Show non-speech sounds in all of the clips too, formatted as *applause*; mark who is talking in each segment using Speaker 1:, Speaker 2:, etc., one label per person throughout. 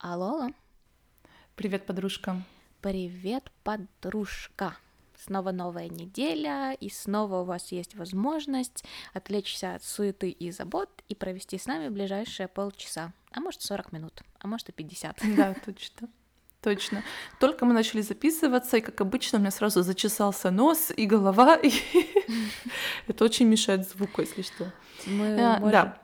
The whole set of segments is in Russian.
Speaker 1: Алло, алло.
Speaker 2: Привет, подружка.
Speaker 1: Привет, подружка. Снова новая неделя, и снова у вас есть возможность отвлечься от суеты и забот и провести с нами ближайшие полчаса, а может 40 минут, а может и 50. *laughs*
Speaker 2: Да, точно. Точно. Только мы начали записываться, и, как обычно, у меня сразу зачесался нос и голова, и *laughs* это очень мешает звуку, если что. А, Да,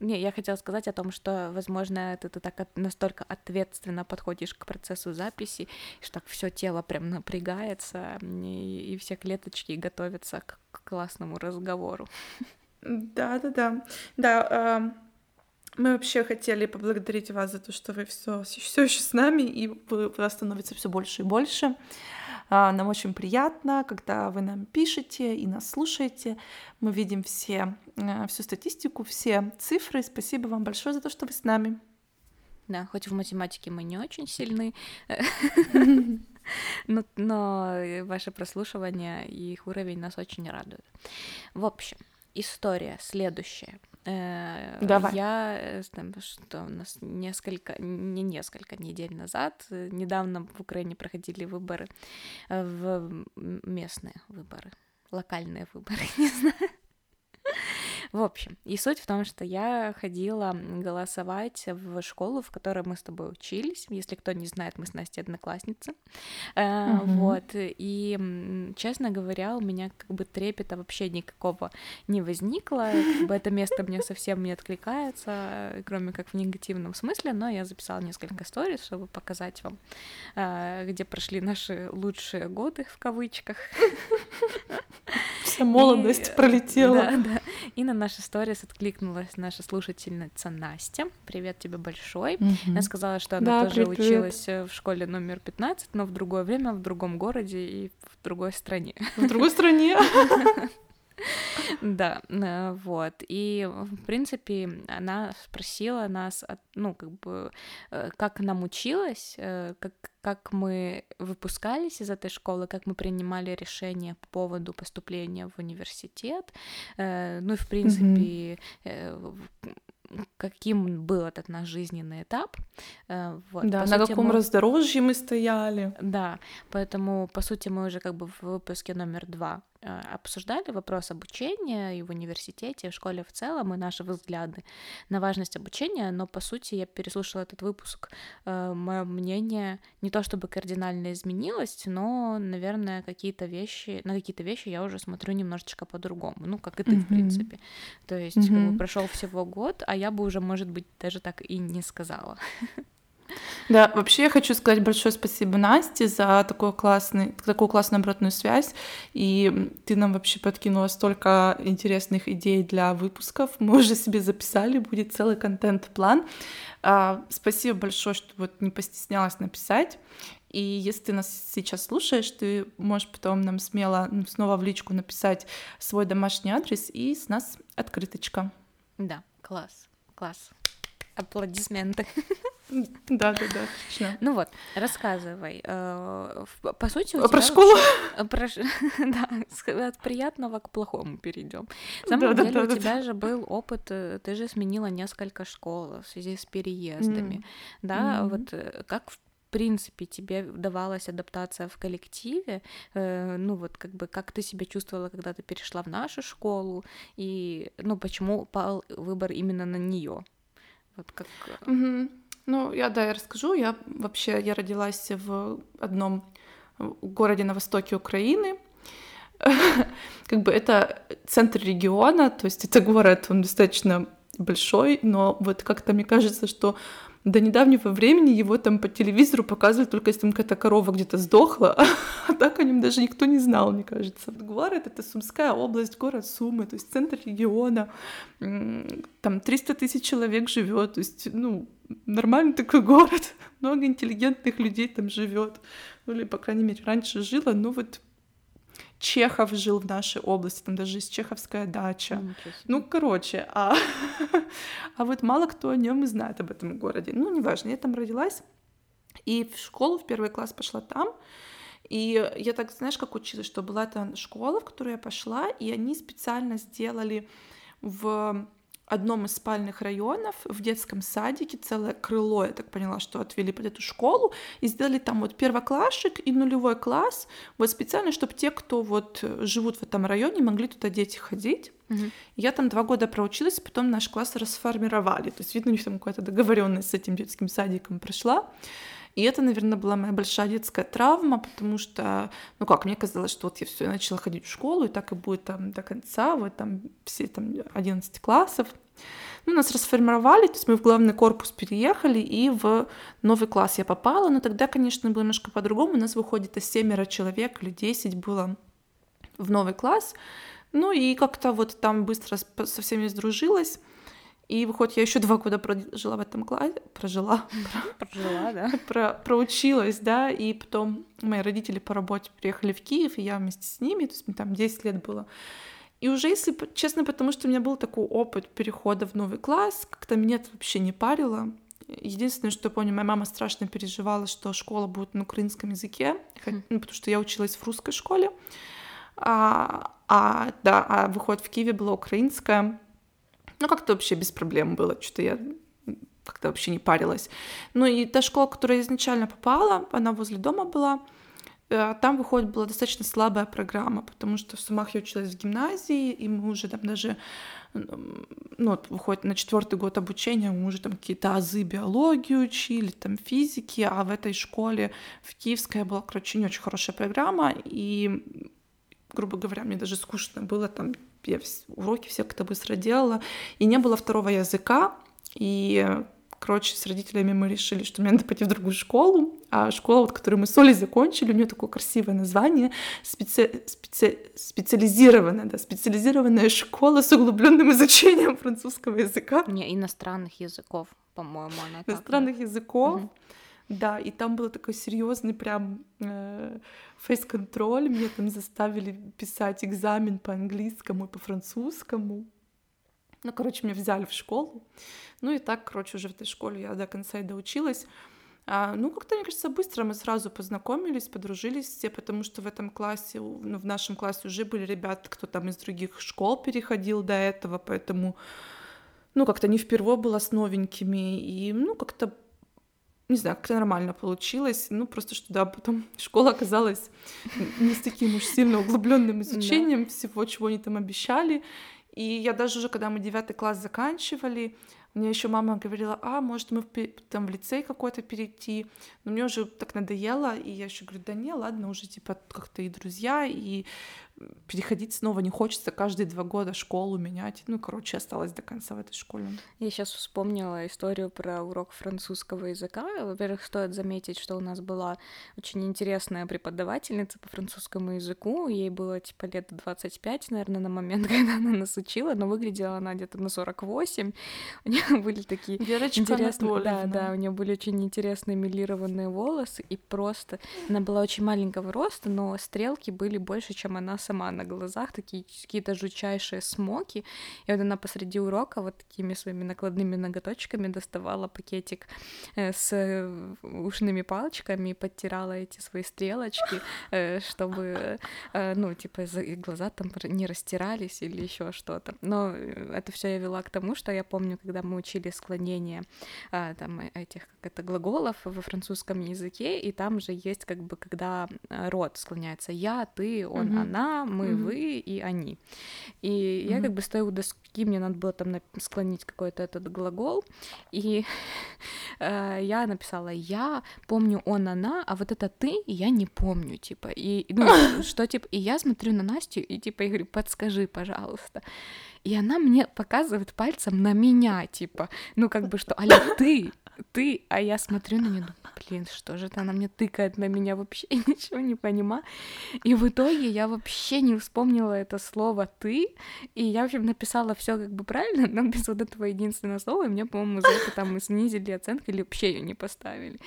Speaker 1: Не, я хотела сказать о том, что, возможно, ты, ты так от- настолько ответственно подходишь к процессу записи, что так все тело прям напрягается, и, и все клеточки готовятся к, к классному разговору.
Speaker 2: Да, да, да. Да, ам, мы вообще хотели поблагодарить вас за то, что вы все, все еще с нами, и вы, вас становится все больше и больше. А, Нам очень приятно, когда вы нам пишете и нас слушаете. Мы видим все, э, всю статистику, все цифры. Спасибо вам большое за то, что вы с нами.
Speaker 1: Да, хоть в математике мы не очень сильны, *laughs* но, но ваше прослушивание и их уровень нас очень радует. В общем, история следующая. Э,
Speaker 2: Давай.
Speaker 1: Я, э, там, что у нас несколько, не несколько недель назад, э, недавно в Украине проходили выборы, в местные выборы, локальные выборы, *laughs* не знаю. В общем, и суть в том, что я ходила голосовать в школу, в которой мы с тобой учились. Если кто не знает, мы с Настей одноклассницы. Э,
Speaker 2: Мгм.
Speaker 1: Вот. И, честно говоря, у меня как бы трепета вообще никакого не возникло. Как бы это место мне совсем не откликается, э, кроме как в негативном смысле, но я записала несколько сторис, чтобы показать вам, э, где прошли наши лучшие годы, в кавычках.
Speaker 2: Вся молодость
Speaker 1: И,
Speaker 2: пролетела.
Speaker 1: Да, да. И на наши сторис откликнулась наша слушательница Настя. Привет тебе большой.
Speaker 2: Мгм.
Speaker 1: Она сказала, что она
Speaker 2: Да,
Speaker 1: тоже
Speaker 2: привет, привет.
Speaker 1: училась э, в школе номер 15, но в другое время, в другом городе и в другой стране.
Speaker 2: В другой стране. *laughs* *laughs*
Speaker 1: Да, э, вот. И, в принципе, она спросила нас, ну, как бы, э, как нам училось, э, как, как мы выпускались из этой школы, как мы принимали решения по поводу поступления в университет, ну и, в принципе, каким был этот наш жизненный этап. Вот.
Speaker 2: Да,
Speaker 1: По
Speaker 2: на
Speaker 1: сути,
Speaker 2: каком
Speaker 1: мы-
Speaker 2: раздорожье мы стояли.
Speaker 1: да, поэтому, по сути, мы уже как бы в выпуске номер два обсуждали вопрос обучения и в университете, и в школе в целом, и наши взгляды на важность обучения, но, по сути, я переслушала этот выпуск, мое мнение не то чтобы кардинально изменилось, но, наверное, какие-то вещи, на какие-то вещи я уже смотрю немножечко по-другому, ну, как и ты, в
Speaker 2: Мгм.
Speaker 1: принципе. То есть, как бы,
Speaker 2: Мгм.
Speaker 1: прошел всего год, а я бы уже, может быть, даже так и не сказала. *laughs*
Speaker 2: Да, вообще я хочу сказать большое спасибо Насте за такой классный, такую классную обратную связь. И ты нам вообще подкинула столько интересных идей для выпусков. Мы уже себе записали, будет целый контент-план. А, Спасибо большое, что вот не постеснялась написать. И если ты нас сейчас слушаешь, ты можешь потом нам смело ну, снова в личку написать свой домашний адрес и с нас открыточка.
Speaker 1: Да, класс, класс. Аплодисменты.
Speaker 2: Да, да, да, точно.
Speaker 1: Ну вот, рассказывай. Э, По сути, у
Speaker 2: про школу?
Speaker 1: э, про *laughs* Да, от приятного к плохому перейдем. На самом
Speaker 2: Да,
Speaker 1: деле
Speaker 2: да,
Speaker 1: у
Speaker 2: да,
Speaker 1: тебя же был опыт, э, ты же сменила несколько школ в связи с переездами. Да, вот как в принципе тебе давалась адаптация в коллективе, Э, ну вот как бы как ты себя чувствовала, когда ты перешла в нашу школу, и ну почему пал выбор именно на нее? Вот как...
Speaker 2: Мгм. Ну, я, да, я расскажу. Я вообще, я родилась в одном городе на востоке Украины. *laughs* Как бы это центр региона, то есть это город, он достаточно большой, но вот как-то мне кажется, что до недавнего времени его там по телевизору показывали только если там какая-то корова где-то сдохла, *laughs* а так о нем даже никто не знал, мне кажется. Город — это Сумская область, город Сумы, то есть центр региона, там 300 тысяч человек живет, то есть, ну, нормальный такой город, *laughs* много интеллигентных людей там живет, ну или, по крайней мере, раньше жило, но вот Чехов жил в нашей области, там даже есть чеховская дача. Ну, короче, а, *laughs* а вот мало кто о нем и знает об этом городе. Ну, неважно, я там родилась, и в школу в первый класс пошла там, и я так, знаешь, как училась, что была та школа, в которую я пошла, и они специально сделали в одном из спальных районов в детском садике целое крыло, я так поняла, что отвели под эту школу, и сделали там вот первоклассик и нулевой класс, вот специально, чтобы те, кто вот живут в этом районе, могли туда дети ходить.
Speaker 1: Мгм.
Speaker 2: Я там два года проучилась, потом наш класс расформировали. То есть, видно, у них там какая-то договоренность с этим детским садиком прошла. И это, наверное, была моя большая детская травма, потому что, ну как, мне казалось, что вот я все, начала ходить в школу, и так и будет там до конца, вот там все там 11 классов. Ну, нас расформировали, то есть мы в главный корпус переехали, и в новый класс я попала, но тогда, конечно, было немножко по-другому. У нас выходит из семеро человек или 10 было в новый класс. Ну и как-то вот там быстро со всеми сдружилась. И выходит, я еще два года прожила в этом классе, прожила, *laughs*
Speaker 1: Прожила, да?
Speaker 2: про, проучилась, да, и потом мои родители по работе приехали в Киев, и я вместе с ними, то есть мне там 10 лет было. И уже, если честно, потому что у меня был такой опыт перехода в новый класс, как-то меня это вообще не парило. Единственное, что я помню, моя мама страшно переживала, что школа будет на украинском языке, ну, потому что я училась в русской школе. А, а, да, а выходит в Киеве была украинская. Ну, как-то вообще без проблем было, что-то я как-то вообще не парилась. Ну и та школа, в которую я изначально попала, она возле дома была, э, там, выходит, была достаточно слабая программа, потому что в Сумах я училась в гимназии, и мы уже там даже, ну, вот, выходит, на четвертый год обучения мы уже там какие-то азы биологии учили, там физики, а в этой школе, в Киевской, была, короче, не очень хорошая программа, и грубо говоря, мне даже скучно было там, я уроки все как-то быстро делала, и не было второго языка, и, короче, с родителями мы решили, что мне надо пойти в другую школу, а школа, вот, которую мы с Олей закончили, у нее такое красивое название, специ- специ- специализированная, да, специализированная школа с углубленным изучением французского языка,
Speaker 1: Не, иностранных языков, по-моему, она так.
Speaker 2: иностранных языков.
Speaker 1: Мгм.
Speaker 2: Да, и там был такой серьезный прям э, фейс-контроль. Мне там заставили писать экзамен по английскому и по французскому. Ну, короче, меня взяли в школу. Ну и так, короче, уже в этой школе я до конца и доучилась. А, ну, как-то, мне кажется, быстро мы сразу познакомились, подружились все, потому что в этом классе, ну, в нашем классе уже были ребята, кто там из других школ переходил до этого, поэтому, ну, как-то не впервые было с новенькими, и, ну, как-то не знаю, как-то нормально получилось. Ну, просто что да, потом *laughs* школа оказалась не с таким уж сильно углубленным изучением всего, чего они там обещали. И я даже уже, когда мы девятый класс заканчивали, мне еще мама говорила, а, может, мы в там в лицей какой-то перейти. Но мне уже так надоело, и я еще говорю, да не, ладно, уже типа как-то и друзья, и переходить снова не хочется каждые два года школу менять. Ну, короче, осталась до конца в этой школе.
Speaker 1: Я сейчас вспомнила историю про урок французского языка. Во-первых, стоит заметить, что у нас была очень интересная преподавательница по французскому языку. Ей было типа лет 25, наверное, на момент, *laughs* когда она нас учила, но выглядела она где-то на 48. У нее *laughs* были такие
Speaker 2: Верочка
Speaker 1: интересные, да,
Speaker 2: Анатольевна.
Speaker 1: да, у нее были очень интересные милированные волосы, и просто она была очень маленького роста, но стрелки были больше, чем она сама на глазах, такие какие-то жутчайшие смоки. И вот она посреди урока вот такими своими накладными ноготочками доставала пакетик э, с э, ушными палочками и подтирала эти свои стрелочки, э, чтобы, ну, типа, глаза там не растирались или еще что-то. Но это все я вела к тому, что я помню, когда мы учили склонение а, там этих как это глаголов во французском языке, и там же есть как бы когда род склоняется я, ты, он,
Speaker 2: Мгм.
Speaker 1: она, мы,
Speaker 2: Мгм.
Speaker 1: вы и они. И я
Speaker 2: Мгм.
Speaker 1: как бы стою у доски, мне надо было там склонить какой-то этот глагол, и *laughs* э, я написала я, помню он, она, а вот это ты я не помню, типа, и ну, *laughs* что типа, и я смотрю на Настю и типа я говорю, подскажи, пожалуйста. И она мне показывает пальцем на меня, типа, ну как бы что, аля, ты, ты, а я смотрю на нее, думаю, блин, что же это она мне тыкает на меня, вообще *laughs* ничего не понимаю. И в итоге я вообще не вспомнила это слово ты, и я, в общем, написала все как бы правильно, но без вот этого единственного слова, и мне, по-моему, за это там и снизили оценку или вообще ее не поставили.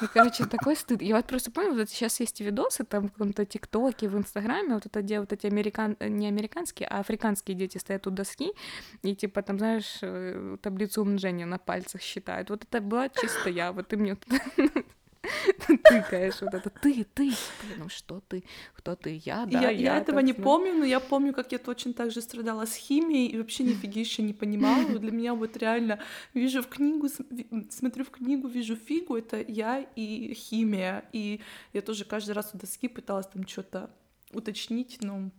Speaker 1: Ну, короче, такой стыд. Я вот просто помню, вот сейчас есть видосы там в каком-то ТикТоке, в Инстаграме, вот это где вот эти американ... не американские, а африканские дети стоят у доски, и типа там, знаешь, э, таблицу умножения на пальцах считают. Вот это была чисто я, вот ты мне *laughs* тыкаешь вот это ты, ты, ну что ты, кто ты, я, да,
Speaker 2: я,
Speaker 1: я,
Speaker 2: этого
Speaker 1: это,
Speaker 2: не
Speaker 1: ну.
Speaker 2: помню, но я помню, как я точно так же страдала с химией и вообще нифиги еще не понимала. Для меня вот реально вижу в книгу, смотрю в книгу, вижу фигу, это я и химия. И я тоже каждый раз у доски пыталась там что-то уточнить, но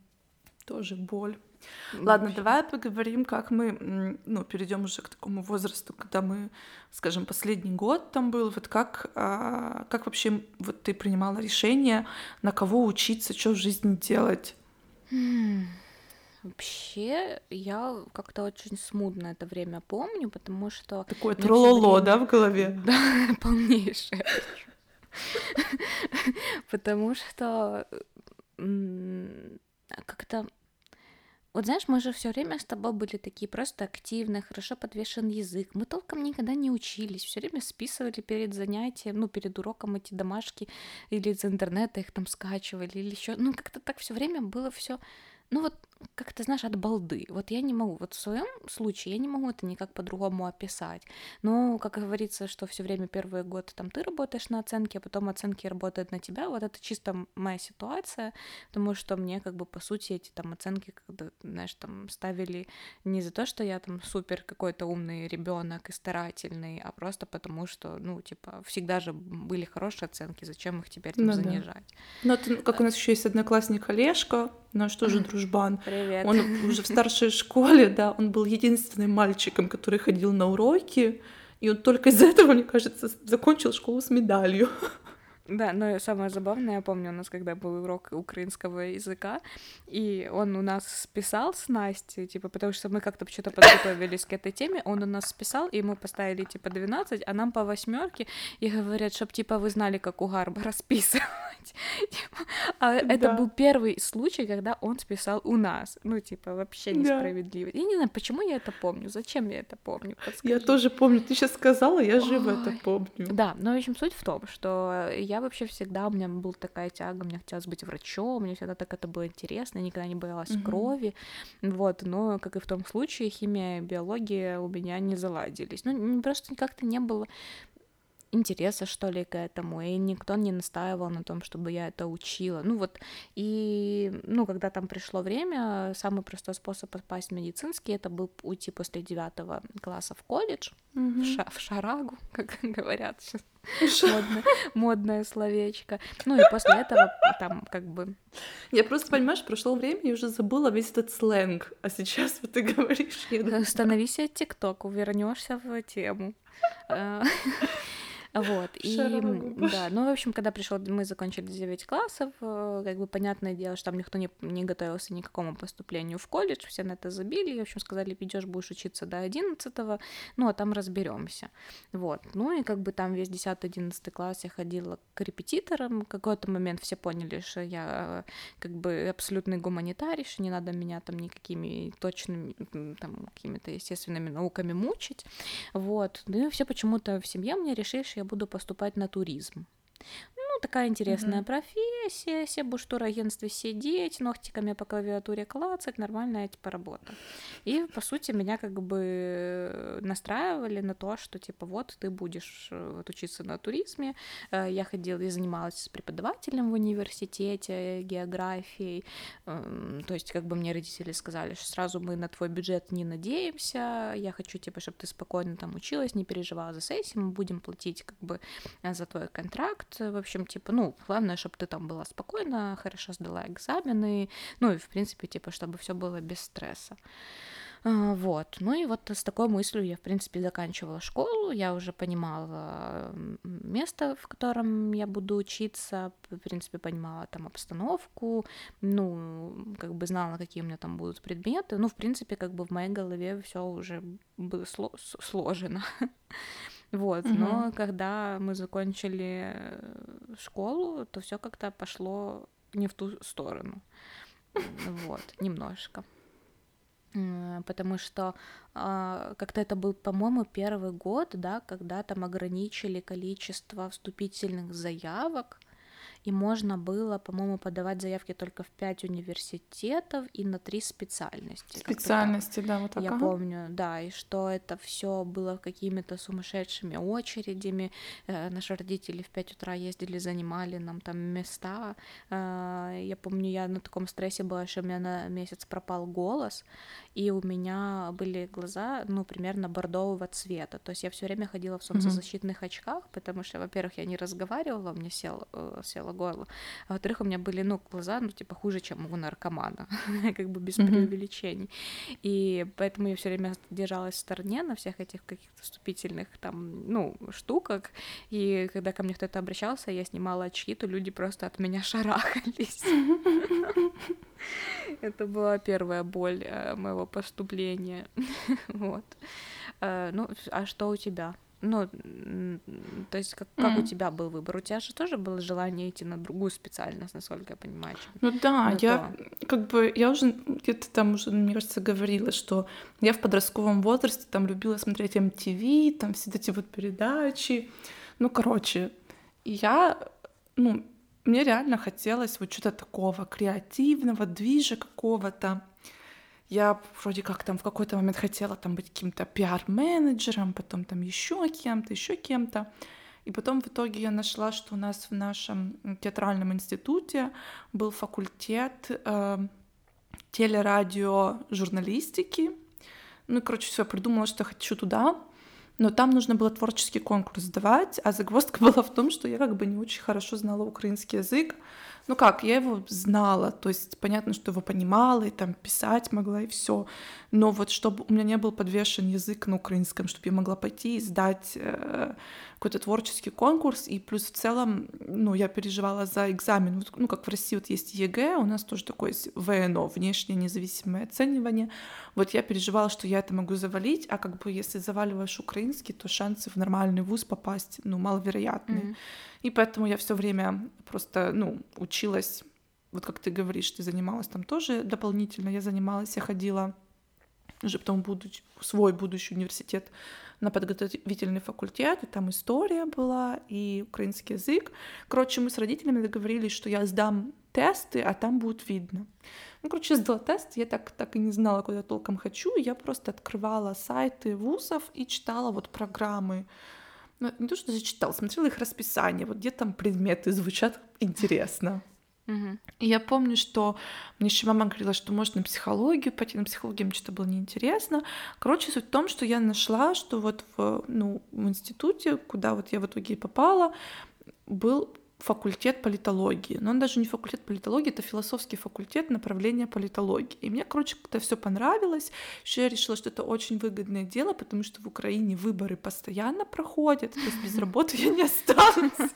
Speaker 2: тоже боль.
Speaker 1: Ну,
Speaker 2: Ладно,
Speaker 1: вообще.
Speaker 2: давай поговорим, как мы, ну, перейдем уже к такому возрасту, когда мы, скажем, последний год там был, вот как, а, как вообще вот ты принимала решение, на кого учиться, что в жизни делать?
Speaker 1: Вообще, я как-то очень смутно это время помню, потому что
Speaker 2: Такое трололо,
Speaker 1: время-
Speaker 2: да, в голове? *laughs*
Speaker 1: Да, полнейшее. *laughs* Потому что как-то вот знаешь, мы же все время с тобой были такие просто активные, хорошо подвешен язык. Мы толком никогда не учились, все время списывали перед занятием, ну, перед уроком эти домашки или из интернета их там скачивали или еще. Ну, как-то так все время было все. Ну вот, как ты знаешь, от балды. Вот я не могу, вот в своем случае я не могу это никак по-другому описать. Но, как говорится, что все время первый год там ты работаешь на оценке, а потом оценки работают на тебя. Вот это чисто моя ситуация, потому что мне как бы по сути эти там оценки, когда, знаешь, там ставили не за то, что я там супер какой-то умный ребенок и старательный, а просто потому что, ну, типа, всегда же были хорошие оценки, зачем их теперь там
Speaker 2: Ну да.
Speaker 1: занижать?
Speaker 2: Ну, это, как у нас еще есть одноклассник Олежка, наш тоже дружбан.
Speaker 1: Привет.
Speaker 2: Он уже в старшей школе, да, он был единственным мальчиком, который ходил на уроки, и он только из-за этого, мне кажется, закончил школу с медалью.
Speaker 1: Да, но самое забавное, я помню, у нас когда был урок украинского языка, и он у нас списал с Настей, типа, потому что мы как-то что-то подготовились к этой теме, он у нас списал, и мы поставили, типа, 12, а нам по восьмерке, и говорят, чтоб, типа, вы знали, как у Гарба *laughs* расписывать. Типа, А это был первый случай, когда он списал у нас. Ну, типа, вообще несправедливо. Я не знаю, почему я это помню, зачем я это помню,
Speaker 2: Я тоже помню, ты сейчас сказала, я живо это помню.
Speaker 1: Да, но в общем суть в том, что я вообще всегда, у меня была такая тяга, мне хотелось быть врачом, мне всегда так это было интересно, я никогда не боялась
Speaker 2: Мгм.
Speaker 1: крови, вот, но, как и в том случае, химия и биология у меня не заладились, ну, просто как-то не было интереса, что ли, к этому, и никто не настаивал на том, чтобы я это учила. Ну вот, и, ну, когда там пришло время, самый простой способ попасть в медицинский, это был уйти после девятого класса в колледж, в,
Speaker 2: Мгм.
Speaker 1: ша- в шарагу, *laughs* как говорят сейчас, модное, модное словечко. Ну и после этого там как бы...
Speaker 2: Я просто, понимаешь, прошло время, я уже забыла весь этот сленг, а сейчас вот ты говоришь, я
Speaker 1: Становись от ТикТока, вернешься в тему. *laughs* Вот, *laughs* и, да, ну, в общем, когда пришел, мы закончили 9 классов, э, как бы понятное дело, что там никто не, не готовился ни к какому поступлению в колледж, все на это забили, и, в общем, сказали, идешь, будешь учиться до 11 ну, а там разберемся. Вот, ну, и как бы там весь 10-11 класс я ходила к репетиторам, в какой-то момент все поняли, что я э, как бы абсолютный гуманитарий, что не надо меня там никакими точными, там, какими-то естественными науками мучить, вот, ну, и все почему-то в семье мне решили, что я буду поступать на туризм. Такая интересная
Speaker 2: Мгм.
Speaker 1: профессия, все будешь в турагентстве сидеть, ногтиками по клавиатуре клацать, нормальная типа работа. И, по сути, меня как бы настраивали на то, что, типа, вот, ты будешь э, вот, учиться на туризме. Э, Я ходила и занималась с преподавателем в университете географией. Эм, То есть, как бы мне родители сказали, что сразу мы на твой бюджет не надеемся. Я хочу, типа, чтобы ты спокойно там училась, не переживала за сессии, мы будем платить, как бы, э, за твой контракт. В общем, типа, ну, главное, чтобы ты там была спокойна, хорошо сдала экзамены, ну и, в принципе, типа, чтобы все было без стресса. А, Вот. Ну и вот с такой мыслью я, в принципе, заканчивала школу. Я уже понимала место, в котором я буду учиться. В принципе, понимала там обстановку. Ну, как бы знала, какие у меня там будут предметы. Ну, в принципе, как бы в моей голове все уже было сло- сложено. *laughs* Вот, но
Speaker 2: Мгм.
Speaker 1: когда мы закончили э, школу, то все как-то пошло не в ту сторону. *laughs* Вот, немножко. М, Потому что а, как-то это был, по-моему, первый год, да, когда там ограничили количество вступительных заявок. И можно было, по-моему, подавать заявки только в пять университетов и на три специальности.
Speaker 2: Специальности, да, вот так.
Speaker 1: Я помню, да, и что это все было какими-то сумасшедшими очередями. Э, наши родители в 5 утра ездили, занимали нам там места. Э, я помню, я на таком стрессе была, что у меня на месяц пропал голос, и у меня были глаза, ну, примерно бордового цвета. То есть я все время ходила в солнцезащитных mm-hmm. очках, потому что, во-первых, я не разговаривала, меня сел, э, село горло, а во-вторых, у меня были, ну, глаза, ну, типа, хуже, чем у наркомана, *laughs* как бы без преувеличений. И поэтому я все время держалась в стороне на всех этих каких-то вступительных там, ну, штуках, и когда ко мне кто-то обращался, я снимала очки, то люди просто от меня *laughs* шарахались. *laughs* Это была первая боль э, моего поступления. вот. Э, ну, а что у тебя? Ну, то есть как, как mm. у тебя был выбор? У тебя же тоже было желание идти на другую специальность, насколько я понимаю.
Speaker 2: Ну да, на я то. как бы, я уже где-то там уже, мне кажется, говорила, что я в подростковом возрасте там любила смотреть MTV, там все эти вот передачи. Ну, короче, я, ну, мне реально хотелось вот что-то такого креативного, движа какого-то. Я вроде как там в какой-то момент хотела там быть каким-то пиар-менеджером, потом там еще кем-то, еще кем-то. И потом в итоге я нашла, что у нас в нашем театральном институте был факультет э, телерадио журналистики. Ну и, короче, все, придумала, что хочу туда но там нужно было творческий конкурс сдавать, а загвоздка *laughs* была в том, что я как бы не очень хорошо знала украинский язык, ну как, я его знала, то есть понятно, что его понимала и там писать могла и все, но вот чтобы у меня не был подвешен язык на украинском, чтобы я могла пойти и сдать э, какой-то творческий конкурс, и плюс в целом, ну, я переживала за экзамен, ну, как в России вот есть ЕГЭ, у нас тоже такое есть ВНО, внешнее независимое оценивание, вот я переживала, что я это могу завалить, а как бы если заваливаешь украинский, то шансы в нормальный вуз попасть, ну, маловероятные. Mm-hmm. И поэтому я все время просто, ну, училась, вот как ты говоришь, ты занималась там тоже дополнительно, я занималась, я ходила уже потом будучи, свой будущий университет на подготовительный факультет, и там история была, и украинский язык. Короче, мы с родителями договорились, что я сдам тесты, а там будет видно. Ну, короче, сдала тест, я так, так и не знала, куда толком хочу, я просто открывала сайты вузов и читала вот программы ну, не то, что зачитал, смотрела их расписание, вот где там предметы звучат интересно.
Speaker 1: Угу.
Speaker 2: И я помню, что мне еще мама говорила, что можно на психологию пойти, на психологию мне что-то было неинтересно. Короче, суть в том, что я нашла, что вот в, ну, в институте, куда вот я в итоге попала, был факультет политологии. Но он даже не факультет политологии, это философский факультет направления политологии. И мне, короче, это все понравилось. Еще я решила, что это очень выгодное дело, потому что в Украине выборы постоянно проходят, то есть без *laughs* работы я не останусь.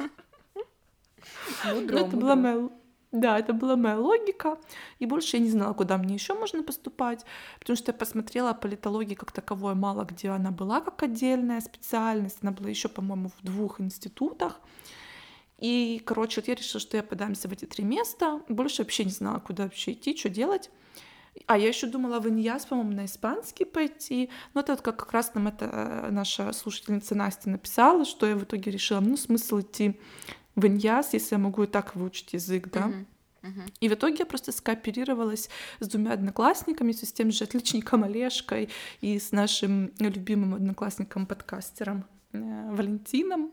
Speaker 2: Ну, это была моя да, это была моя логика, и больше я не знала, куда мне еще можно поступать, потому что я посмотрела политологии как таковой мало где она была как отдельная специальность, она была еще, по-моему, в двух институтах, и, короче, вот я решила, что я подамся в эти три места. Больше вообще не знала, куда вообще идти, что делать. А я еще думала в Иньяс, по-моему, на испанский пойти. Но это вот как, как раз нам это э, наша слушательница Настя написала, что я в итоге решила, ну, смысл идти в Иньяс, если я могу и так выучить язык, да.
Speaker 1: Uh-huh.
Speaker 2: И в итоге я просто скооперировалась с двумя одноклассниками, с тем же отличником Олежкой и с нашим любимым одноклассником-подкастером Э, Валентином.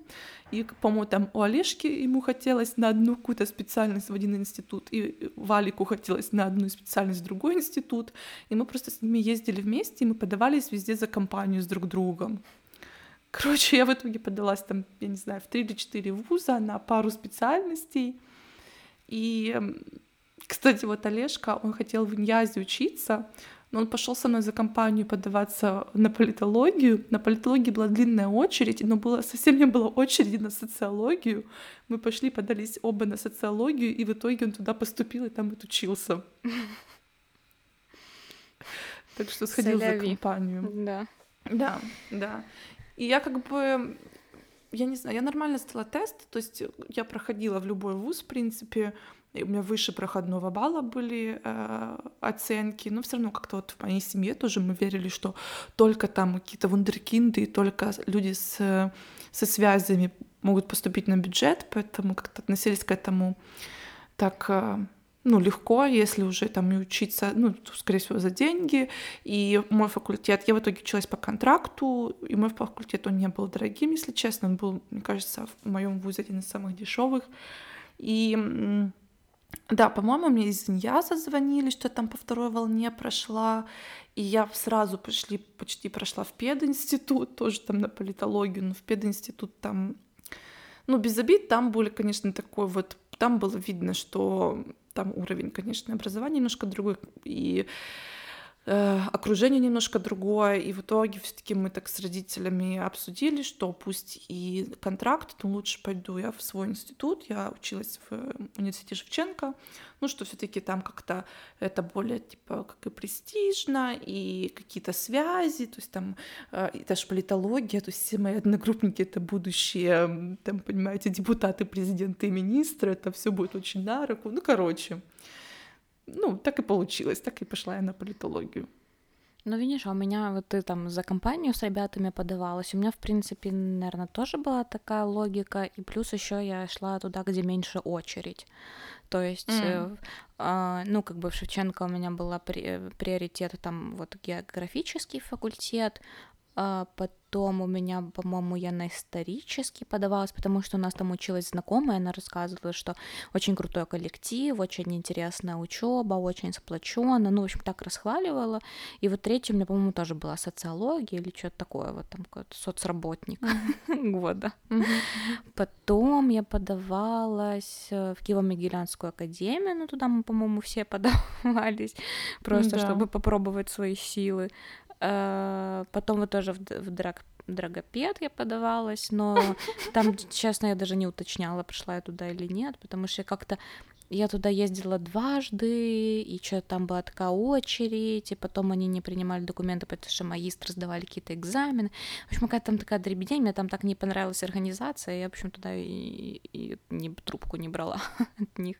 Speaker 2: И, по-моему, там у Олежки ему хотелось на одну какую-то специальность в один институт, и Валику хотелось на одну специальность в другой институт. И мы просто с ними ездили вместе, и мы подавались везде за компанию с друг другом. Короче, я в итоге подалась там, я не знаю, в три или четыре вуза на пару специальностей. И, кстати, вот Олежка, он хотел в Иньязе учиться, но он пошел со мной за компанию подаваться на политологию. На политологии была длинная очередь, но было, совсем не было очереди на социологию. Мы пошли, подались оба на социологию, и в итоге он туда поступил и там отучился. *laughs* Так что сходил за компанию.
Speaker 1: Да.
Speaker 2: Да, да. И я как бы я не знаю, я нормально стала тест, то есть я проходила в любой вуз, в принципе, и у меня выше проходного балла были э, оценки, но все равно как-то вот в моей семье тоже мы верили, что только там какие-то вундеркинды, и только люди с, со связями могут поступить на бюджет, поэтому как-то относились к этому так э, ну, легко, если уже там и учиться, ну, скорее всего, за деньги. И мой факультет, я в итоге училась по контракту, и мой факультет, он не был дорогим, если честно, он был, мне кажется, в моем вузе один из самых дешевых. И да, по-моему, мне из Иньяза звонили, что там по второй волне прошла, и я сразу пошли, почти прошла в пединститут, *laughs* тоже там на политологию, но в пединститут там, ну, без обид, там были, конечно, такой вот, там было видно, что там уровень, конечно, образования немножко другой, и окружение немножко другое, и в итоге все-таки мы так с родителями обсудили, что пусть и контракт, но лучше пойду я в свой институт, я училась в университете Шевченко, ну что все-таки там как-то это более типа как и престижно, и какие-то связи, то есть там э, это же политология, то есть все мои одногруппники это будущие, там, понимаете, депутаты, президенты и министры, это все будет очень на руку, ну короче ну, так и получилось, так и пошла я на политологию.
Speaker 1: Ну, видишь, а у меня вот ты там за компанию с ребятами подавалась. У меня, в принципе, наверное, тоже была такая логика. И плюс еще я шла туда, где меньше очередь. То есть, mm. э, ну, как бы в Шевченко у меня была при, приоритет там вот географический факультет, потом у меня, по-моему, я на исторический подавалась, потому что у нас там училась знакомая, она рассказывала, что очень крутой коллектив, очень интересная учеба, очень сплоченно, ну, в общем, так расхваливала. И вот третий у меня, по-моему, тоже была социология или что-то такое, вот там какой-то соцработник *laughs* года. Потом я подавалась э, в Киево-Могилянскую академию, ну, туда мы, по-моему, все *laughs* подавались, просто чтобы попробовать свои силы. Э, потом вот тоже в, в драг Драгопед я подавалась, но *laughs* там, честно, я даже не уточняла, пришла я туда или нет, потому что как-то я туда ездила дважды, и что там была такая очередь, и потом они не принимали документы, потому что магистры сдавали какие-то экзамены. В общем, какая-то там такая дребедень, мне там так не понравилась организация, я, в общем, туда и, и, и трубку не брала *laughs* от них.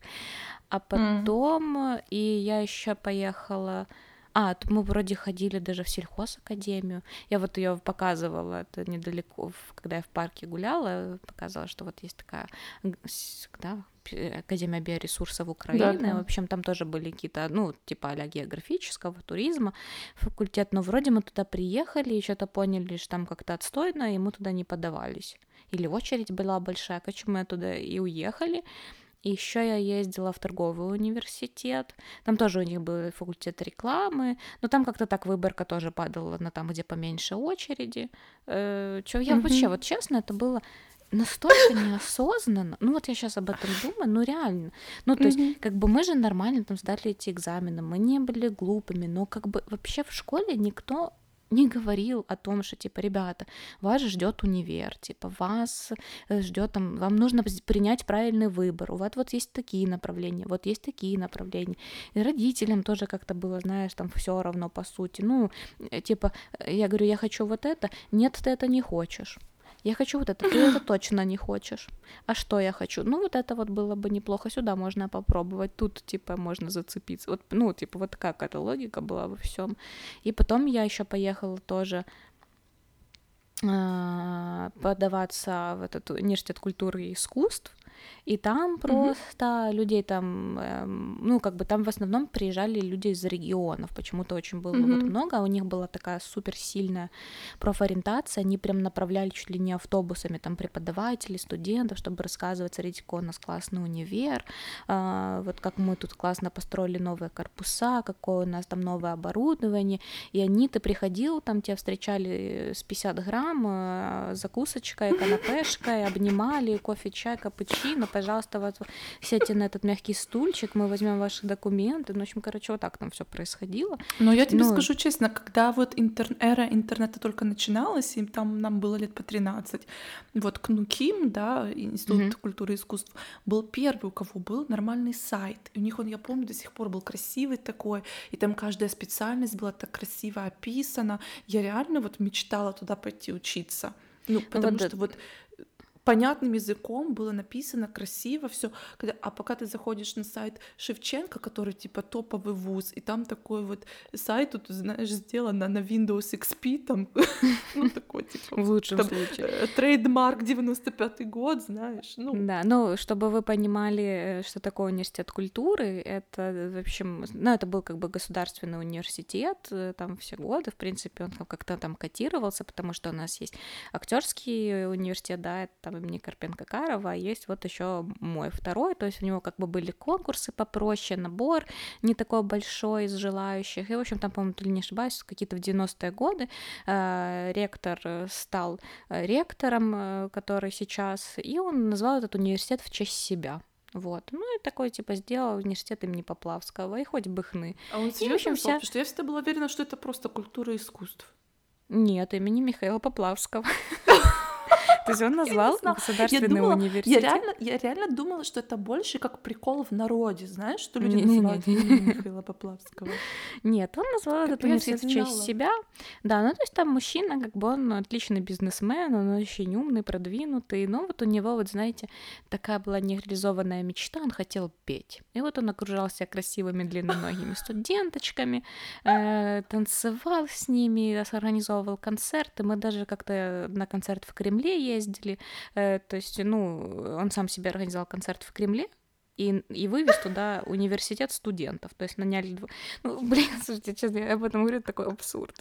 Speaker 1: А потом, mm. и я еще поехала а, мы вроде ходили даже в сельхозакадемию. Я вот ее показывала, это недалеко, когда я в парке гуляла, показывала, что вот есть такая, да, Академия биоресурсов Украины. Да, да. В общем, там тоже были какие-то, ну, типа а географического, туризма факультет. Но вроде мы туда приехали и что-то поняли, что там как-то отстойно, и мы туда не подавались. Или очередь была большая, короче, мы туда и уехали. И еще я ездила в торговый университет. Там тоже у них был факультет рекламы. Но там как-то так выборка тоже падала на там, где поменьше очереди. Э, чё, я mm-hmm. вообще, вот честно, это было настолько неосознанно. Ну вот я сейчас об этом думаю, ну реально. Ну то mm-hmm. есть как бы мы же нормально там сдали эти экзамены, мы не были глупыми, но как бы вообще в школе никто не говорил о том, что, типа, ребята, вас ждет универ, типа, вас э, ждет там, вам нужно принять правильный выбор, у вас вот есть такие направления, вот есть такие направления. И родителям тоже как-то было, знаешь, там все равно, по сути. Ну, э, типа, э, я говорю, я хочу вот это, нет, ты это не хочешь. Я хочу вот это, ты это точно не хочешь. А что я хочу? Ну, вот это вот было бы неплохо. Сюда можно попробовать. Тут, типа, можно зацепиться. Вот, ну, типа, вот такая какая-то логика была во всем. И потом я еще поехала тоже а, подаваться в этот университет культуры и искусств. И там просто mm-hmm. людей там, эм, ну, как бы там в основном приезжали люди из регионов, почему-то очень было mm-hmm. вот много, а у них была такая супер сильная профориентация, они прям направляли чуть ли не автобусами там преподавателей, студентов, чтобы рассказывать, смотрите, какой у нас классный универ, э, вот как мы тут классно построили новые корпуса, какое у нас там новое оборудование, и они, ты приходил, там тебя встречали с 50 грамм, э, закусочкой, *laughs* канапешкой, обнимали, кофе, чай, капучино, пожалуйста, вот сядьте на этот мягкий стульчик, мы возьмем ваши документы. Ну, в общем, короче, вот так там все происходило.
Speaker 2: Но я тебе ну... скажу честно, когда вот интер... эра интернета только начиналась, и там нам было лет по 13, вот КНУКИМ, да, Институт mm-hmm. культуры и искусств, был первый, у кого был нормальный сайт. И у них он, я помню, до сих пор был красивый такой, и там каждая специальность была так красиво описана. Я реально вот мечтала туда пойти учиться. Ну, потому вот что это... вот понятным языком было написано красиво все. А пока ты заходишь на сайт Шевченко, который типа топовый вуз, и там такой вот сайт, тут, знаешь, сделано на Windows XP, там, *laughs* ну, такой, типа...
Speaker 1: В лучшем случае. Э,
Speaker 2: трейдмарк 95-й год, знаешь, ну...
Speaker 1: Да, ну, чтобы вы понимали, э, что такое университет культуры, это, в общем, ну, это был как бы государственный университет, э, там все годы, в принципе, он как-то там котировался, потому что у нас есть актерский университет, да, это там имени Карпенко-Карова, а есть вот еще мой второй, то есть у него как бы были конкурсы попроще, набор не такой большой из желающих, и, в общем, там, по-моему, не ошибаюсь, какие-то в 90-е годы э, ректор стал э, ректором, э, который сейчас, и он назвал этот университет в честь себя. Вот. Ну и такой, типа, сделал университет имени Поплавского, и хоть бы хны.
Speaker 2: А он серьезно? Общем, вся... Потому что я всегда была уверена, что это просто культура искусств.
Speaker 1: Нет, имени Михаила Поплавского. *laughs* То есть он назвал государственный я думала, университет?
Speaker 2: Я реально, я реально думала, что это больше как прикол в народе, знаешь, что люди не, называют не, не. Михаила Поплавского.
Speaker 1: Нет, он назвал этот университет в честь себя. Да, ну то есть там мужчина, как бы он отличный бизнесмен, он очень умный, продвинутый, но вот у него, вот знаете, такая была нереализованная мечта, он хотел петь. И вот он окружался красивыми длинноногими студенточками, э, танцевал с ними, организовывал концерты. Мы даже как-то на концерт в Кремле ездили, э, то есть, ну, он сам себе организовал концерт в Кремле, и, и вывез туда университет студентов, то есть наняли... Ну, блин, *laughs* слушайте, честно, я об этом говорю, такой абсурд.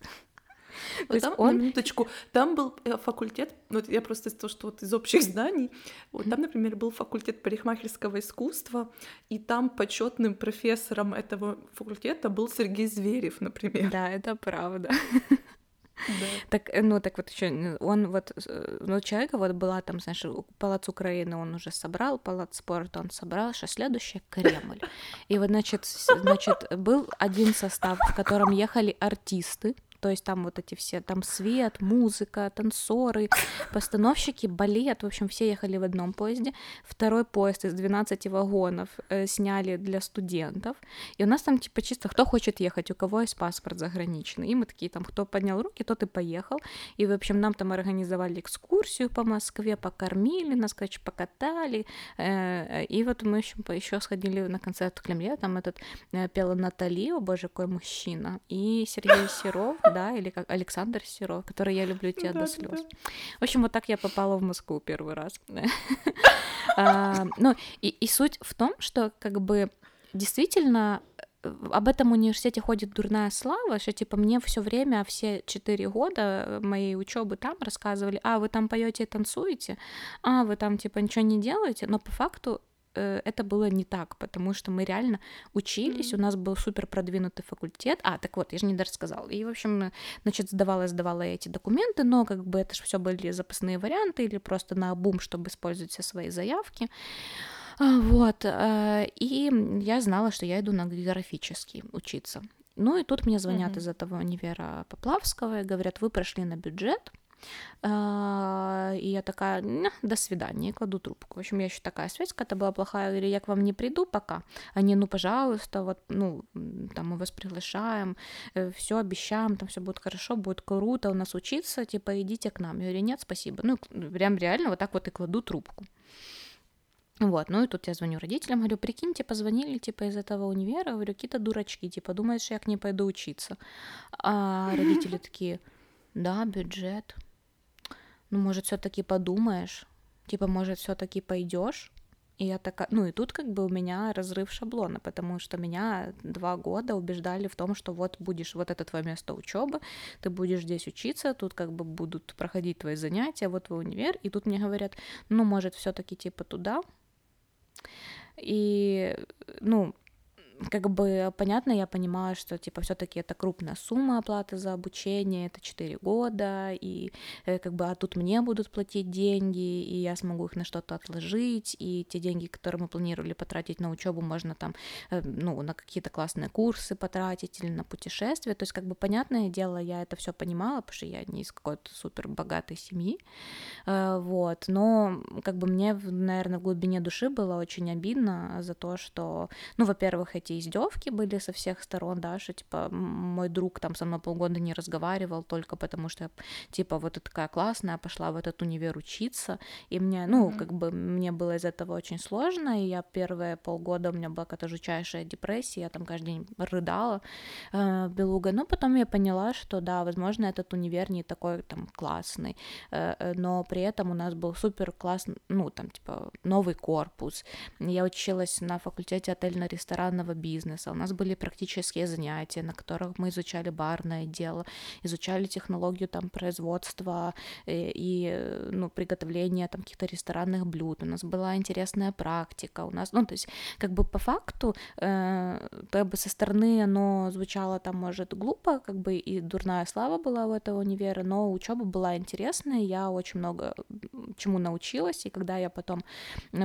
Speaker 2: Вот там, он... на минуточку, там был э, факультет, вот я просто из того, что вот из общих зданий, вот там, например, был факультет парикмахерского искусства, и там почетным профессором этого факультета был Сергей Зверев, например.
Speaker 1: Да, это правда. *laughs* Да. *laughs* Так, э, ну, так вот еще, он вот, э, ну, человека вот была там, знаешь, Палац Украины он уже собрал, Палац спорта он собрал, что следующее Кремль. И вот, значит, значит, был один состав, в котором ехали артисты, то есть там вот эти все, там свет, музыка, танцоры, *laughs* постановщики, балет, в общем, все ехали в одном поезде. Второй поезд из 12 вагонов э, сняли для студентов, и у нас там типа чисто кто хочет ехать, у кого есть паспорт заграничный, и мы такие там, кто поднял руки, тот и поехал, и в общем нам там организовали экскурсию по Москве, покормили нас, короче, покатали, э, и вот мы еще, еще сходили на концерт в Кремле, там этот э, пела Натали, о боже, какой мужчина, и Сергей *laughs* Серов, да, или как Александр Серов, который я люблю тебя да, до слез. Да. В общем, вот так я попала в Москву первый раз. *laughs* А, ну, и суть в том, что как бы действительно э, об этом университете ходит дурная слава, что типа мне все время, все четыре года моей учебы там рассказывали, а вы там поете и танцуете, а вы там типа ничего не делаете, но по факту это было не так, потому что мы реально учились, mm-hmm. у нас был супер продвинутый факультет. А, так вот, я же не даже сказала. И, в общем, значит, сдавала, сдавала эти документы, но как бы это же все были запасные варианты или просто на бум, чтобы использовать все свои заявки. А, вот, э, и я знала, что я иду на географический учиться. Ну и тут мне звонят mm-hmm. из этого универа Поплавского и говорят, вы прошли на бюджет, и я такая, до свидания, и кладу трубку. В общем, я еще такая связь какая-то была плохая, говорю, я к вам не приду пока. Они, ну, пожалуйста, вот, ну, там мы вас приглашаем, э, все обещаем, там все будет хорошо, будет круто у нас учиться, типа, идите к нам. Я говорю, нет, спасибо. Ну, прям реально вот так вот и кладу трубку. Вот, ну и тут я звоню родителям, говорю, прикиньте, позвонили, типа, из этого универа, говорю, какие-то дурачки, типа, что я к ней пойду учиться. А родители такие, да, бюджет, ну, может, все-таки подумаешь, типа, может, все-таки пойдешь. И я такая, ну и тут как бы у меня разрыв шаблона, потому что меня два года убеждали в том, что вот будешь, вот это твое место учебы, ты будешь здесь учиться, тут как бы будут проходить твои занятия, вот твой универ, и тут мне говорят, ну может все-таки типа туда. И, ну, как бы понятно, я понимаю, что типа все-таки это крупная сумма оплаты за обучение, это 4 года, и э, как бы а тут мне будут платить деньги, и я смогу их на что-то отложить, и те деньги, которые мы планировали потратить на учебу, можно там, э, ну, на какие-то классные курсы потратить или на путешествия. То есть, как бы понятное дело, я это все понимала, потому что я не из какой-то супер богатой семьи, э, вот. Но как бы мне, наверное, в глубине души было очень обидно за то, что, ну, во-первых, эти издевки были со всех сторон, да, что типа мой друг там со мной полгода не разговаривал только потому, что я, типа вот такая классная, пошла в этот универ учиться, и мне, ну, mm-hmm. как бы мне было из этого очень сложно, и я первые полгода у меня была какая-то жутчайшая депрессия, я там каждый день рыдала э, белуга, но потом я поняла, что да, возможно, этот универ не такой там классный, э, э но при этом у нас был супер классный, ну, там, типа, новый корпус, я училась на факультете отельно-ресторанного бизнеса, у нас были практические занятия, на которых мы изучали барное дело, изучали технологию там производства и, э, и ну, приготовления там каких-то ресторанных блюд, у нас была интересная практика, у нас, ну, то есть, как бы по факту, э, как бы со стороны оно звучало там, может, глупо, как бы и дурная слава была у этого универа, но учеба была интересная, я очень много чему научилась, и когда я потом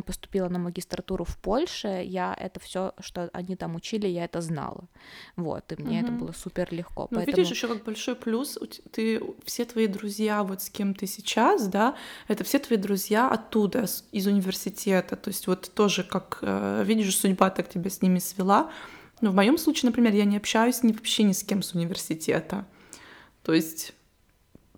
Speaker 1: поступила на магистратуру в Польше, я это все, что они там учили, я это знала, вот, и мне угу. это было супер легко.
Speaker 2: Ну, поэтому... видишь, еще как большой плюс, ты, все твои друзья, вот с кем ты сейчас, да, это все твои друзья оттуда, из университета, то есть вот тоже, как, э, видишь, судьба так тебя с ними свела, но в моем случае, например, я не общаюсь ни, вообще ни с кем с университета, то есть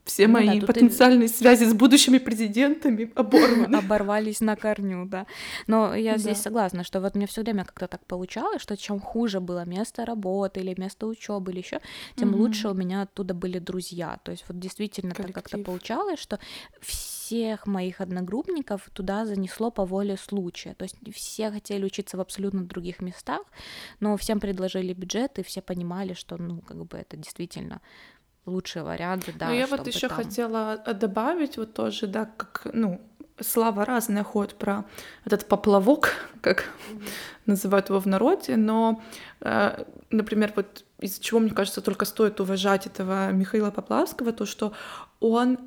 Speaker 2: все ну, мои да, потенциальные ты... связи с будущими президентами оборваны.
Speaker 1: Оборвались на корню, да. Но я да. здесь согласна, что вот мне все время как-то так получалось, что чем хуже было место работы или место учебы или еще, тем угу. лучше у меня оттуда были друзья. То есть вот действительно Коллектив. так как-то получалось, что всех моих одногруппников туда занесло по воле случая. То есть все хотели учиться в абсолютно других местах, но всем предложили бюджет, и все понимали, что, ну, как бы это действительно лучшие варианты, да.
Speaker 2: Ну, я вот еще там... хотела добавить вот тоже, да, как, ну, слава разная ходит про этот поплавок, *laughs* как mm-hmm. называют его в народе, но, э, например, вот из-за чего, мне кажется, только стоит уважать этого Михаила Поплавского, то, что он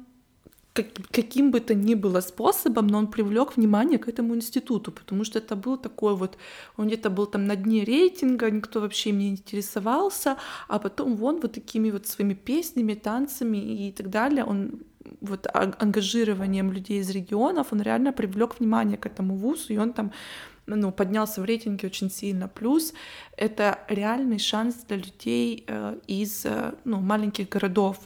Speaker 2: как, каким бы то ни было способом, но он привлек внимание к этому институту, потому что это был такой вот, он где-то был там на дне рейтинга, никто вообще им не интересовался, а потом вон вот такими вот своими песнями, танцами и так далее, он вот ангажированием людей из регионов, он реально привлек внимание к этому вузу, и он там ну, поднялся в рейтинге очень сильно. Плюс это реальный шанс для людей э, из э, ну, маленьких городов,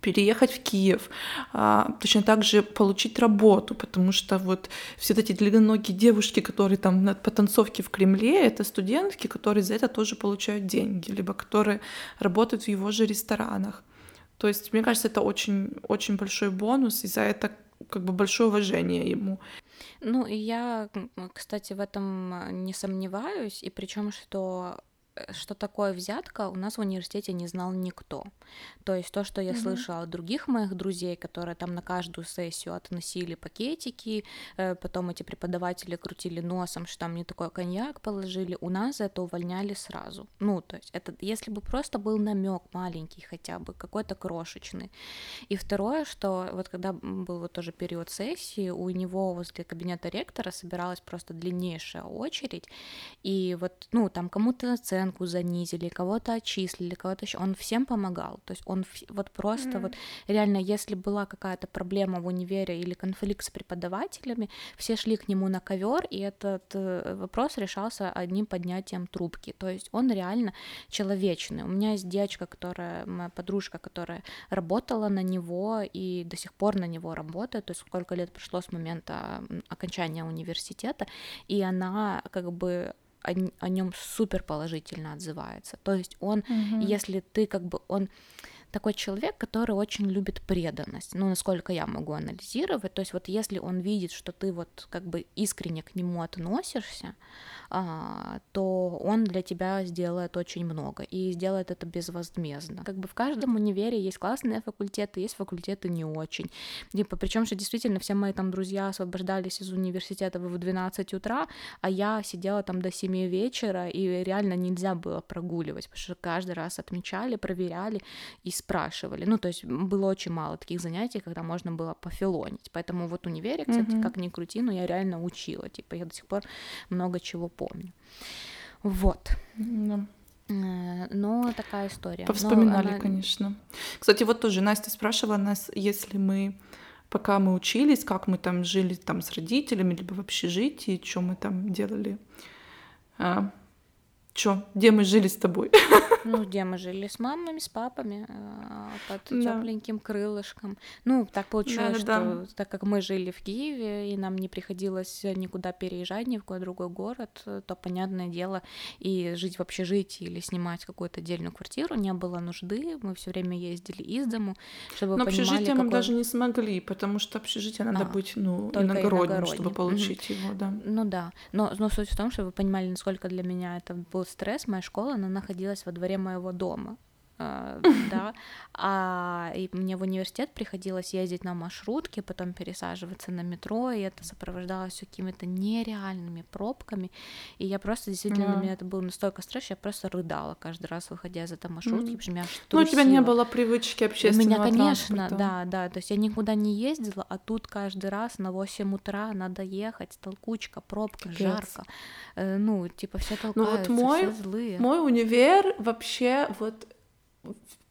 Speaker 2: переехать в Киев, а, точно так же получить работу, потому что вот все эти длинноногие девушки, которые там на потанцовке в Кремле, это студентки, которые за это тоже получают деньги, либо которые работают в его же ресторанах. То есть, мне кажется, это очень, очень большой бонус, и за это как бы большое уважение ему.
Speaker 1: Ну, и я, кстати, в этом не сомневаюсь, и причем, что что такое взятка, у нас в университете не знал никто. То есть то, что я mm-hmm. слышала от других моих друзей, которые там на каждую сессию относили пакетики, э, потом эти преподаватели крутили носом, что там не такой коньяк положили, у нас это увольняли сразу. Ну, то есть это, если бы просто был намек маленький хотя бы, какой-то крошечный. И второе, что вот когда был вот тоже период сессии, у него возле кабинета ректора собиралась просто длиннейшая очередь, и вот, ну, там кому-то оценку оценку занизили, кого-то отчислили, кого-то еще. Он всем помогал. То есть он вот просто mm-hmm. вот реально, если была какая-то проблема в универе или конфликт с преподавателями, все шли к нему на ковер, и этот э, вопрос решался одним поднятием трубки. То есть он реально человечный. У меня есть девочка, которая, моя подружка, которая работала на него и до сих пор на него работает, то есть сколько лет прошло с момента окончания университета, и она как бы о, о нем супер положительно отзывается. То есть он, угу. если ты как бы он такой человек, который очень любит преданность, ну, насколько я могу анализировать, то есть вот если он видит, что ты вот как бы искренне к нему относишься, а, то он для тебя сделает очень много и сделает это безвозмездно. Как бы в каждом универе есть классные факультеты, есть факультеты не очень. Типа, причем что действительно все мои там друзья освобождались из университета в 12 утра, а я сидела там до 7 вечера, и реально нельзя было прогуливать, потому что каждый раз отмечали, проверяли и спрашивали. Ну, то есть было очень мало таких занятий, когда можно было пофилонить. Поэтому вот универе, кстати, mm-hmm. как ни крути, но я реально учила. Типа я до сих пор много чего помню. Вот. Э, но такая история.
Speaker 2: Повспоминали, она... конечно. Кстати, вот тоже Настя спрашивала нас, если мы пока мы учились, как мы там жили там с родителями, либо в общежитии, что мы там делали, а, Чё, где мы жили с тобой? *laughs*
Speaker 1: Ну, где мы жили? С мамами, с папами, э, под да. тепленьким крылышком. Ну, так получилось, да, что да. так как мы жили в Киеве, и нам не приходилось никуда переезжать, ни в какой другой город, то, понятное дело, и жить в общежитии или снимать какую-то отдельную квартиру не было нужды. Мы все время ездили из дому, чтобы
Speaker 2: Но
Speaker 1: понимали,
Speaker 2: общежитие
Speaker 1: какой...
Speaker 2: мы даже не смогли, потому что общежитие надо а, быть, ну, иногородним, чтобы получить угу. его, да.
Speaker 1: Ну да, но, но суть в том, чтобы вы понимали, насколько для меня это был стресс. Моя школа, она находилась во дворе моего дома. Uh, *laughs* да, а и мне в университет приходилось ездить на маршрутке, потом пересаживаться на метро, и это сопровождалось какими-то нереальными пробками, и я просто действительно для меня это был настолько стресс, я просто рыдала каждый раз, выходя из этой маршрутки, mm. потому что меня
Speaker 2: Ну, у тебя не было привычки общественного
Speaker 1: У меня, конечно,
Speaker 2: транспорта.
Speaker 1: да, да, то есть я никуда не ездила, а тут каждый раз на 8 утра надо ехать, толкучка, пробка, Капец. жарко, э, ну, типа все толкаются, ну, вот мой, все злые.
Speaker 2: Мой универ вообще вот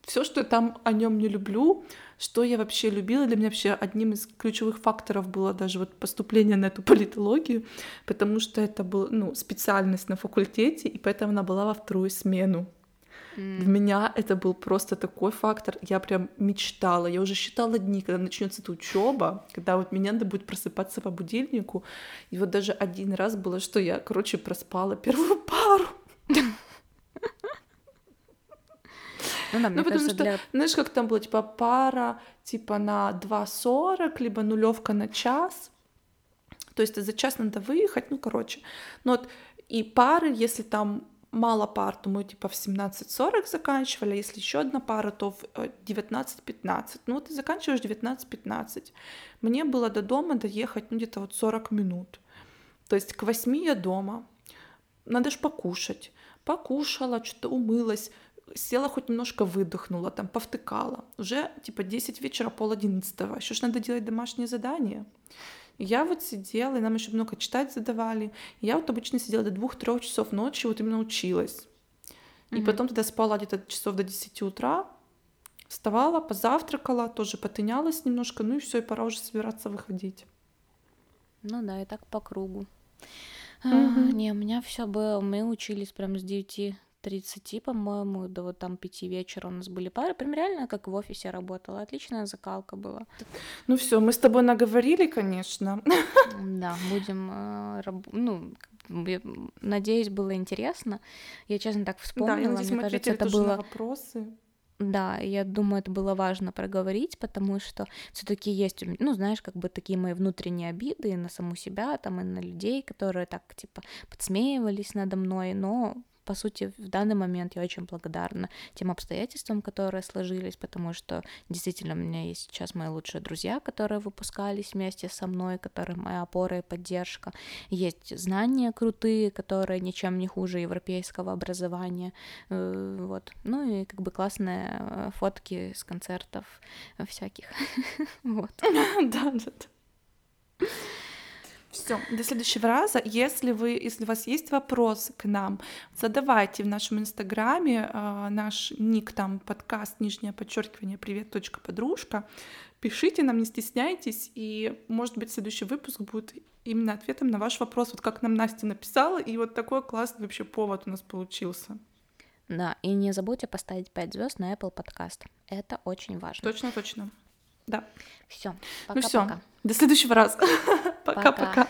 Speaker 2: все, что я там о нем не люблю, что я вообще любила, для меня вообще одним из ключевых факторов было даже вот поступление на эту политологию, потому что это была ну, специальность на факультете, и поэтому она была во вторую смену. Mm. Для меня это был просто такой фактор. Я прям мечтала. Я уже считала дни, когда начнется эта учеба, когда вот мне надо будет просыпаться по будильнику. И вот даже один раз было, что я, короче, проспала первую пару. Ну, да, ну потому кажется, что, для... знаешь, как там было, типа, пара, типа, на 2.40, либо нулевка на час, то есть за час надо выехать, ну, короче. Ну, вот, и пары, если там мало пар, то мы типа в 17.40 заканчивали, а если еще одна пара, то в 19.15. Э, ну вот ты заканчиваешь 19.15. Мне было до дома доехать, ну где-то вот 40 минут. То есть к 8 я дома, надо же покушать. Покушала, что-то умылась, села хоть немножко выдохнула, там повтыкала. Уже типа 10 вечера, пол одиннадцатого. Еще ж надо делать домашнее задание. И я вот сидела, и нам еще много читать задавали. И я вот обычно сидела до двух-трех часов ночи, вот именно училась. И mm-hmm. потом тогда спала где-то часов до 10 утра, вставала, позавтракала, тоже потынялась немножко, ну и все, и пора уже собираться выходить.
Speaker 1: Ну да, и так по кругу. Mm-hmm. А, не, у меня все было, мы учились прям с 9 30, по-моему, до вот там 5 вечера у нас были пары. Прям реально как в офисе работала. Отличная закалка была.
Speaker 2: Ну все, мы с тобой наговорили, конечно.
Speaker 1: Да, будем, э, ну, надеюсь, было интересно. Я, честно, так вспомнила. Да, я надеюсь, Мне кажется, это было...
Speaker 2: вопросы.
Speaker 1: Да, я думаю, это было важно проговорить, потому что все-таки есть, ну, знаешь, как бы такие мои внутренние обиды на саму себя, там, и на людей, которые так, типа, подсмеивались надо мной, но по сути, в данный момент я очень благодарна тем обстоятельствам, которые сложились, потому что действительно у меня есть сейчас мои лучшие друзья, которые выпускались вместе со мной, которые моя опора и поддержка. Есть знания крутые, которые ничем не хуже европейского образования. Э, вот. Ну и как бы классные э, фотки с концертов всяких. *laughs* Вот. *laughs*
Speaker 2: Да, да. Все, до следующего раза. Если вы, если у вас есть вопросы к нам, задавайте в нашем инстаграме э, наш ник там подкаст нижнее подчеркивание привет точка подружка. Пишите нам, не стесняйтесь, и может быть следующий выпуск будет именно ответом на ваш вопрос, вот как нам Настя написала, и вот такой классный вообще повод у нас получился.
Speaker 1: Да, и не забудьте поставить 5 звезд на Apple Podcast. Это очень важно.
Speaker 2: Точно, точно. Да.
Speaker 1: Все.
Speaker 2: Ну все. До следующего раза. *laughs* Пока-пока.